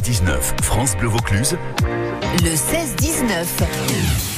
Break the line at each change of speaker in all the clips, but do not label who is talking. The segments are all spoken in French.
19 France Bleu Vaucluse.
Le 16-19.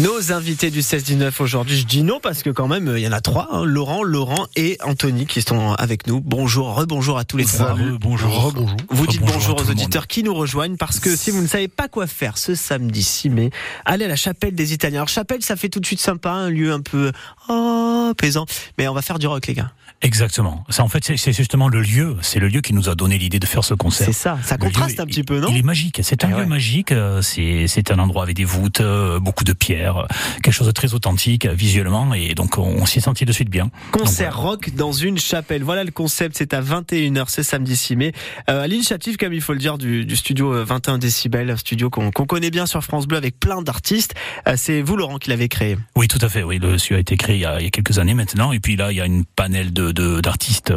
Nos invités du 16-19 aujourd'hui, je dis non parce que quand même, il y en a trois, hein. Laurent, Laurent et Anthony qui sont avec nous. Bonjour, rebonjour à tous les trois.
bonjour. bonjour.
Vous dites
Rebonjour
bonjour aux auditeurs qui nous rejoignent parce que si vous ne savez pas quoi faire ce samedi 6 mai, allez à la chapelle des Italiens. Alors chapelle, ça fait tout de suite sympa, un lieu un peu oh, plaisant, mais on va faire du rock les gars.
Exactement. Ça, en fait, c'est- justement le lieu. C'est le lieu qui nous a donné l'idée de faire ce concert.
C'est ça, ça
lieu,
contraste un
il-
petit peu, non?
Il est magique. C'est un
Eh
lieu
ouais.
magique. euh, C'est c'est un endroit avec des voûtes, euh, beaucoup de pierres, euh, quelque chose de très authentique euh, visuellement, et donc on, s'y est senti de suite bien.
Concert
Donc,
rock dans une chapelle. Voilà le concept, c'est à 21h, c'est samedi 6 mai. Euh, à l'initiative, comme il faut le dire, du, du studio euh, 21 décibels, un studio qu'on connaît bien sur France Bleu avec plein d'artistes. Euh, c'est vous, Laurent, qui l'avez créé.
Oui, tout à fait. Oui, le studio a été créé il y a, il y a quelques années maintenant, et puis là, il y a une panel de d'artistes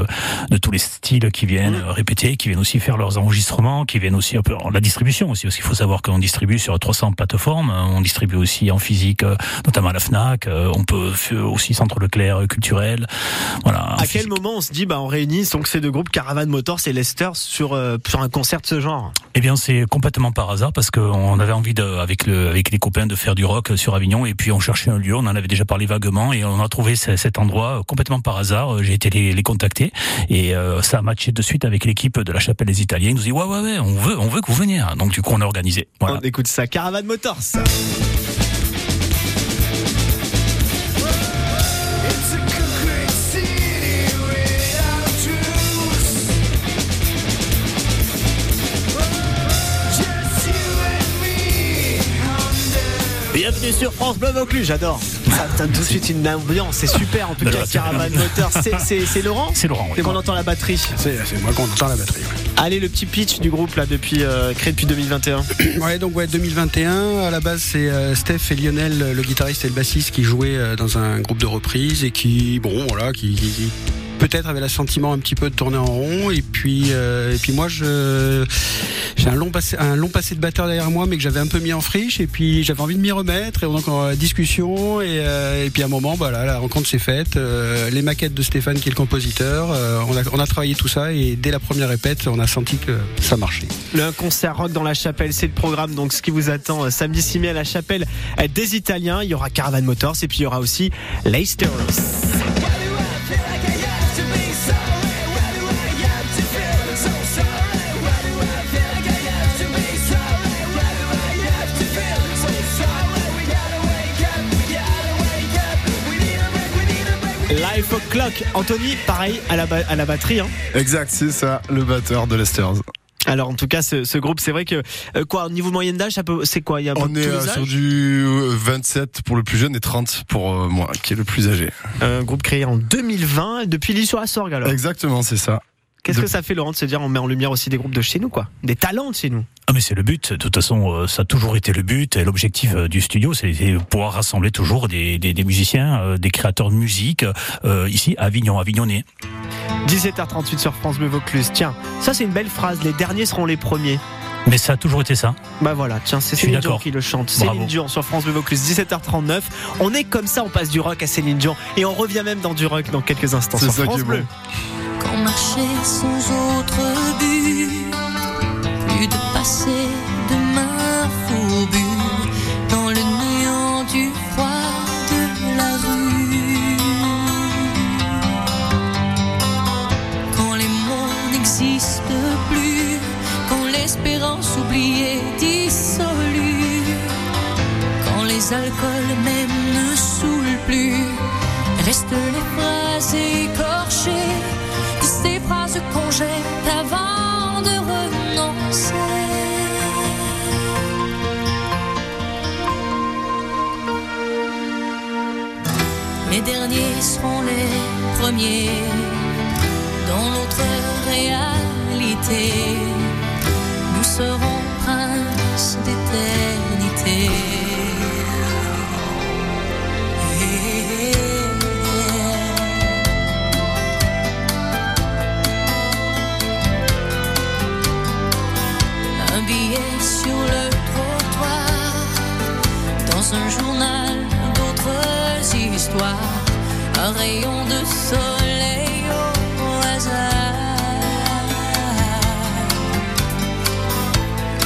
de tous les styles qui viennent
Mmh.
répéter, qui viennent aussi faire leurs enregistrements, qui viennent aussi un peu la distribution aussi, parce qu'il faut savoir qu'on distribue sur 300 plateformes, euh, on distribue aussi en physique, euh, notamment à la Fnac, euh, on peut aussi Centre Leclerc euh, culturel, voilà.
À quel moment on se dit, bah, on réunit donc ces deux groupes, Caravan Motors et Lester, sur, euh, sur un concert de ce genre?
Eh bien, c'est complètement par hasard parce qu'on avait envie de, avec le, avec les copains de faire du rock sur Avignon et puis on cherchait un lieu. On en avait déjà parlé vaguement et on a trouvé ce- cet endroit complètement par hasard. J'ai été les, les contacter et euh, ça a matché de suite avec l'équipe de la Chapelle des Italiens. Ils nous ont dit ouais ouais ouais, on veut, on veut que vous veniez. Donc du coup, on a organisé. Voilà.
On écoute ça, Caravan Motors. Bienvenue sur France Bleu Vaucluse, j'adore. Ça donne tout de suite une ambiance, c'est super en tout cas.
D'accord, c'est
Caravan
bien.
Motors, c'est- c'est c'est Laurent
C'est Laurent. oui.
Dès qu'on entend la batterie.
C'est c'est moi qu'on entend la batterie. ouais.
Allez, le petit pitch du groupe là depuis euh, créé depuis 2021.
Ouais, donc ouais, 2021. À la base, c'est euh, Steph et Lionel, le guitariste et le bassiste, qui jouaient euh, dans un groupe de reprise et qui, bon, voilà, qui, qui- qui peut-être avait l'assentiment un petit peu de tourner en rond. Et puis, euh, et puis moi, je j'ai un long passé, un long passé de batteur derrière moi, mais que j'avais un peu mis en friche. Et puis j'avais envie de m'y remettre. Et donc en discussion. Et, euh, et puis à un moment, voilà, la rencontre s'est faite. Euh, les maquettes de Stéphane, qui est le compositeur, on a, on a travaillé tout ça. Et dès la première répète, on a senti que ça marchait.
Le concert rock dans la chapelle, c'est le programme. Donc, ce qui vous attend samedi 6 mai à la chapelle des Italiens. Il y aura Caravan Motors et puis il y aura aussi Leicester. Life Clock. Anthony, pareil à la, à la batterie. Hein.
Exact, c'est ça, le batteur de Lesters.
Alors, en tout cas, ce, ce groupe, c'est vrai que euh, quoi, au niveau moyenne d'âge, ça peut- c'est quoi Il y a
On est euh, sur du euh, 27 pour le plus jeune et 30 pour euh, moi, qui est le plus âgé.
Un groupe créé en 2020 depuis l'île sur la Sorgue. Alors,
Exactement, c'est ça.
qu'est-ce que ça fait, Laurent, de se dire on met en lumière aussi des groupes de chez nous, quoi, des talents de chez nous
Ah mais c'est le but. De toute façon, euh, ça a toujours été le but. Et L'objectif euh, du studio, c'est de pouvoir rassembler toujours des, des, des musiciens, euh, des créateurs de musique euh, ici à Avignon, Avignonnais.
17h38 sur France Bleu Vaucluse. Tiens, ça c'est une belle phrase. Les derniers seront les premiers.
Mais ça a toujours été ça.
Bah voilà, tiens, c'est Céline Dion qui le chante.
Bravo.
Céline Dion sur France Bleu Vaucluse, 17h39. On est comme ça, on passe du rock à Céline Dion et on revient même dans du rock dans quelques instants
C'est
sur
ça
France Bleu.
bon.
Quand marcher sans autre but, passer de main fourbue dans le néant du froid de la rue. Quand les mots n'existent plus, quand l'espérance oubliée dissolue, quand les alcools même ne saoulent plus, restent les phrases écorchées, ces phrases qu'on jette avant de renoncer. Seront les premiers dans notre réalité. Nous serons princes d'éternité. Un billet sur le trottoir, dans un journal d'autres histoires, un rayon de soleil au hasard.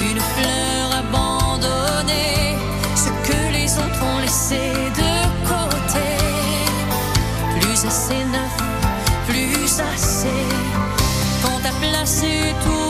Une fleur abandonnée, ce que les autres ont laissé de côté. Plus assez neuf, plus assez, quand t'as
placé tout.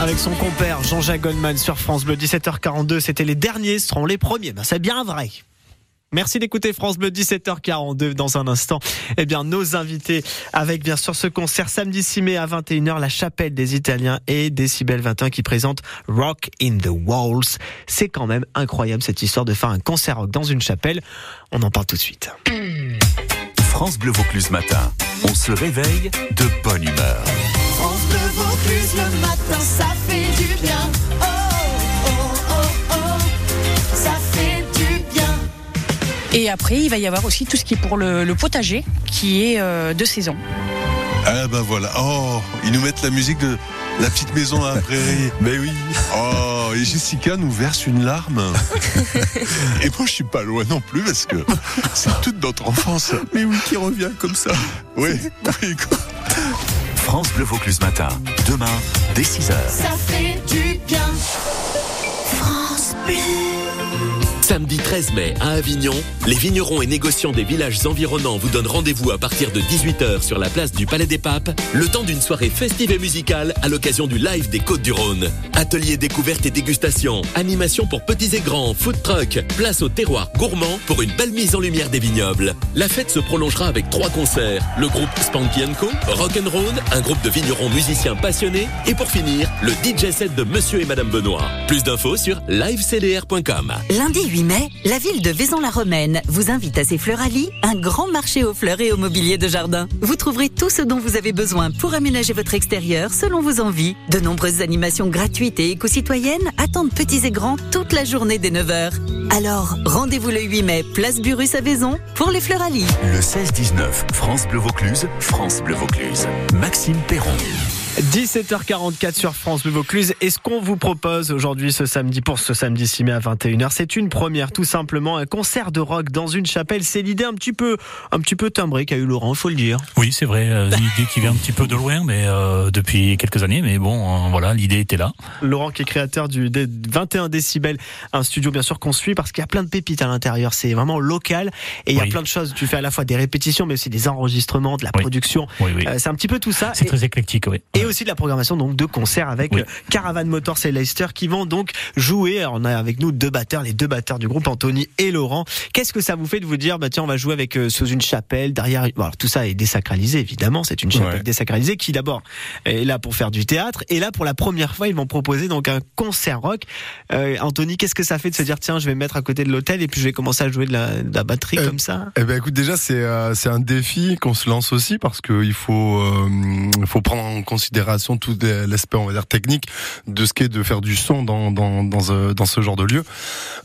Avec son compère Jean-Jacques Goldman sur France Bleu 17h42. C'était les derniers seront les premiers. Ben, c'est bien vrai. Merci d'écouter France Bleu 17h42 dans un instant. Eh bien, nos invités avec bien sûr ce concert samedi 6 mai à 21h, la chapelle des Italiens et Décibel 21 qui présente Rock in the Walls. C'est quand même incroyable cette histoire de faire un concert rock dans une chapelle. On en parle tout de suite.
France Bleu Vaucluse matin. On se réveille de bonne humeur.
Bleu Vaucluse le matin, ça fait du bien. Oh, oh, oh, oh, ça fait du bien.
Et après, il va y avoir aussi tout ce qui est pour le, le potager, qui est euh, de saison.
Ah ben voilà. Oh, ils nous mettent la musique de la petite maison à la prairie.
Mais oui.
Oh, et Jessica nous verse une larme. Et moi, je suis pas loin non plus parce que c'est toute notre enfance.
Mais oui, qui revient comme ça.
Oui, oui.
France Bleu Vaucluse matin. Demain, dès 6h.
Ça fait du bien. France Bleu.
Samedi 13 mai à Avignon, les vignerons et négociants des villages environnants vous donnent rendez-vous à partir de 18h sur la place du Palais des Papes, le temps d'une soirée festive et musicale à l'occasion du live des Côtes du Rhône. Ateliers découvertes et dégustation, animation pour petits et grands, food truck, place au terroir gourmand pour une belle mise en lumière des vignobles. La fête se prolongera avec trois concerts, le groupe Spanky Co, Rock'n'Roll, un groupe de vignerons musiciens passionnés et pour finir, le DJ set de Monsieur et Madame Benoît. Plus d'infos sur livecdr.com.
Lundi 8 mai, la ville de Vaison-la-Romaine vous invite à ses Fleuralis, un grand marché aux fleurs et au mobilier de jardin. Vous trouverez tout ce dont vous avez besoin pour aménager votre extérieur selon vos envies. De nombreuses animations gratuites et éco-citoyennes attendent petits et grands toute la journée dès 9h. Alors, rendez-vous le 8 mai, place Burus à Vaison, pour les Fleuralis.
Le 16-19, France Bleu Vaucluse, France Bleu Vaucluse. Maxime Perron.
17h44 sur France Bleu Vaucluse. Et ce qu'on vous propose aujourd'hui, ce samedi, pour ce samedi 6 mai à 21h, c'est une première, tout simplement, un concert de rock dans une chapelle. C'est l'idée un petit peu, un petit peu timbrée qu'a eu Laurent, il faut le dire.
Oui, c'est vrai. euh, Une idée qui vient un petit peu de loin, mais euh, depuis quelques années. Mais bon, euh, voilà, l'idée était là.
Laurent qui est créateur du des 21 décibels, un studio bien sûr qu'on suit parce qu'il y a plein de pépites à l'intérieur. C'est vraiment local et il y a
Oui.
plein de choses. Tu fais à la fois des répétitions, mais aussi des enregistrements, de la
Oui.
production.
Oui, oui.
Euh, c'est un petit peu tout ça.
C'est très éclectique, oui.
et aussi de la programmation donc de concerts avec
Oui.
euh, Caravan Motors et Leicester qui vont donc jouer. Alors, on a avec nous deux batteurs, les deux batteurs du groupe, Anthony et Laurent. Qu'est-ce que ça vous fait de vous dire, bah tiens, on va jouer avec euh, sous une chapelle derrière. Bon, alors tout ça est désacralisé évidemment. C'est une chapelle
Ouais.
désacralisée qui d'abord est là pour faire du théâtre et là pour la première fois ils vont proposer donc un concert rock. Euh, Anthony, qu'est-ce que ça fait de se dire tiens, je vais me mettre à côté de l'hôtel et puis je vais commencer à jouer de la, de la batterie
Euh,
comme ça?
Eh ben écoute, déjà c'est euh, c'est un défi qu'on se lance aussi parce que il faut euh, faut prendre en considération tout euh, l'aspect on va dire technique de ce qu'est de faire du son dans dans dans, euh, dans ce genre de lieu.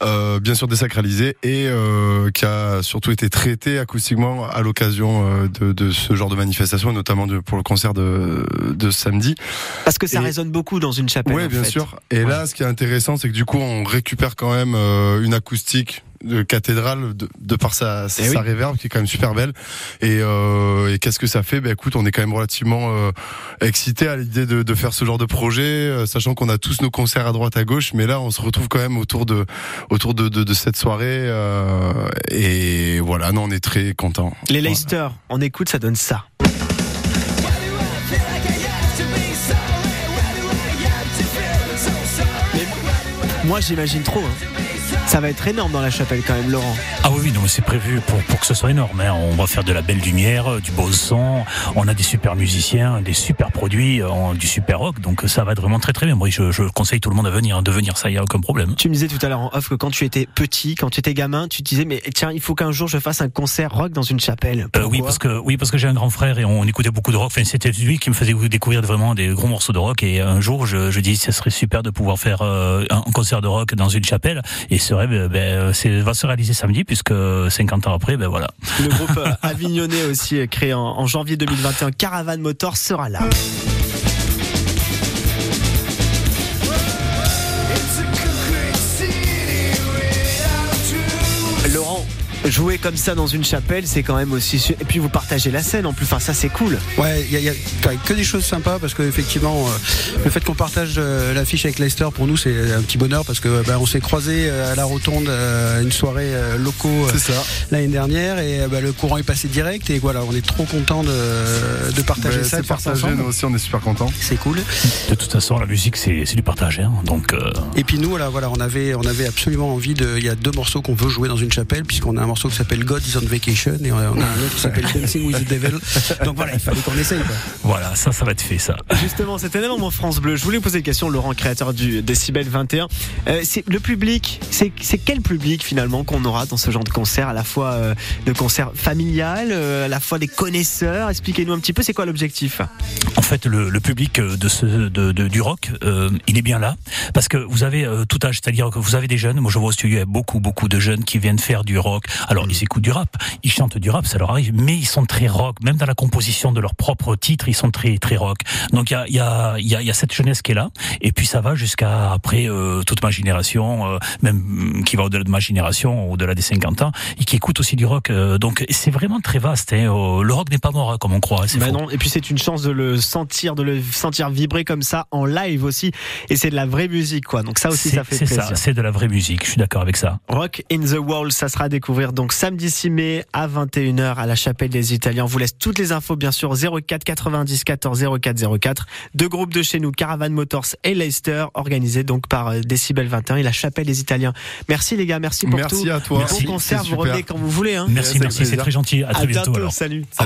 Euh, bien sûr désacralisé et euh, qui a surtout été traité acoustiquement à l'occasion euh, de, de ce genre de manifestation, notamment de, pour le concert de de samedi.
Parce que ça
et-
résonne beaucoup dans une chapelle.
Oui,
en
bien
fait.
sûr. Et là, ce qui est intéressant, c'est que du coup, on récupère quand même euh, une acoustique de cathédrale de, de par sa,
Eh
sa
oui.
réverb qui est quand même super belle. Et, euh, et qu'est-ce que ça fait? Ben écoute, on est quand même relativement euh, excité à l'idée de, de faire ce genre de projet, euh, sachant qu'on a tous nos concerts à droite à gauche, mais là on se retrouve quand même autour de autour de, cette soirée. euh, et voilà, non, on est très content.
Les Leicester, on écoute, ça donne ça. Moi j'imagine trop. hein. Ça va être énorme dans la chapelle quand même, Laurent.
Ah oui, oui, non, c'est prévu pour, pour que ce soit énorme. hein. On va faire de la belle lumière, euh, du beau son. On a des super musiciens, des super produits, euh, du super rock. Donc ça va être vraiment très très bien. Moi, je, je conseille tout le monde à venir, de venir. Ça, il y a aucun problème.
Tu me disais tout à l'heure en off que quand tu étais petit, quand tu étais gamin, tu te disais mais tiens, il faut qu'un jour je fasse un concert rock dans une chapelle.
Euh, oui, parce que oui, parce que j'ai un grand frère et on écoutait beaucoup de rock. Enfin, c'était lui qui me faisait découvrir vraiment des gros morceaux de rock. Et un jour, je, je dis, ce serait super de pouvoir faire euh, un concert de rock dans une chapelle. Et ce rêve, ben, c'est, va se réaliser samedi, puisque 50 ans après, ben voilà.
Le groupe euh, avignonnais aussi euh, créé en, en janvier 2021, Caravan Motors sera là. Jouer comme ça dans une chapelle, c'est quand même aussi. su- Et puis vous partagez la scène en plus. Enfin, ça c'est cool.
Ouais, il y a, y que des choses sympas parce qu'effectivement, le fait qu'on partage euh, l'affiche avec Leicester pour nous c'est un petit bonheur parce que bah, on s'est croisé à la rotonde euh, une soirée euh, locaux euh, l'année dernière et euh, bah, le courant est passé direct et voilà, on est trop content de, de partager
Ben,
ça,
c'est partagé, nous aussi on est super contents.
C'est cool.
De toute façon, la musique, c'est, c'est du partage. Hein. Donc, euh,
Et puis nous, voilà, voilà, on avait, on avait absolument envie de. Il y a deux morceaux qu'on veut jouer dans une chapelle, puisqu'on a un morceau qui s'appelle God is on Vacation et on a un autre qui s'appelle Dancing with the Devil. Donc voilà, il fallait qu'on essaye. Quoi.
voilà, ça, ça va être fait, ça.
Justement, c'était un événement France Bleu. Je voulais vous poser une question, Laurent, créateur du Décibel 21. Euh, c'est le public. C'est c'est quel public finalement qu'on aura dans ce genre de concert, à la fois euh, de concert familial, euh, à la fois des connaisseurs? Expliquez-nous un petit peu, c'est quoi l'objectif?
En fait, le, le public de ce, de, de- du rock, euh, il est bien là, parce que vous avez euh, tout âge, c'est-à-dire que vous avez des jeunes. Moi, je vois au studio, il y a beaucoup, beaucoup de jeunes qui viennent faire du rock. Alors, ils écoutent du rap, ils chantent du rap, ça leur arrive, mais ils sont très rock. Même dans la composition de leurs propres titres, ils sont très, très rock. Donc, il y a, il y a, il y a, il y a cette jeunesse qui est là, et puis ça va jusqu'à après euh, toute ma génération, euh, même mm, qui va au-delà de ma génération, au-delà des 50 ans, et qui écoute aussi du rock. euh, donc, c'est vraiment très vaste. Hein. Euh, Le rock n'est pas mort, hein, comme on croit. c'est
Bah non, et puis c'est une chance de le sentir, de le sentir vibrer comme ça en live aussi. Et c'est de la vraie musique, quoi. Donc ça aussi,
C'est
ça fait
c'est
plaisir.
ça, c'est de la vraie musique, je suis d'accord avec ça.
Rock in the Wall, ça sera à découvrir donc samedi 6 mai à 21h à la Chapelle des Italiens. On vous laisse toutes les infos bien sûr 04 90 14 04 04. Deux groupes de chez nous, Caravan Motors et Leicester, organisés donc par euh, Décibel 21 et la Chapelle des Italiens. Merci les gars, merci pour
Merci
tout.
à toi.
Bon
Merci,
concert, vous revenez quand vous voulez. Hein.
Merci, merci, c'est très gentil. À très
à
bientôt.
bientôt,
alors.
salut.
Salut.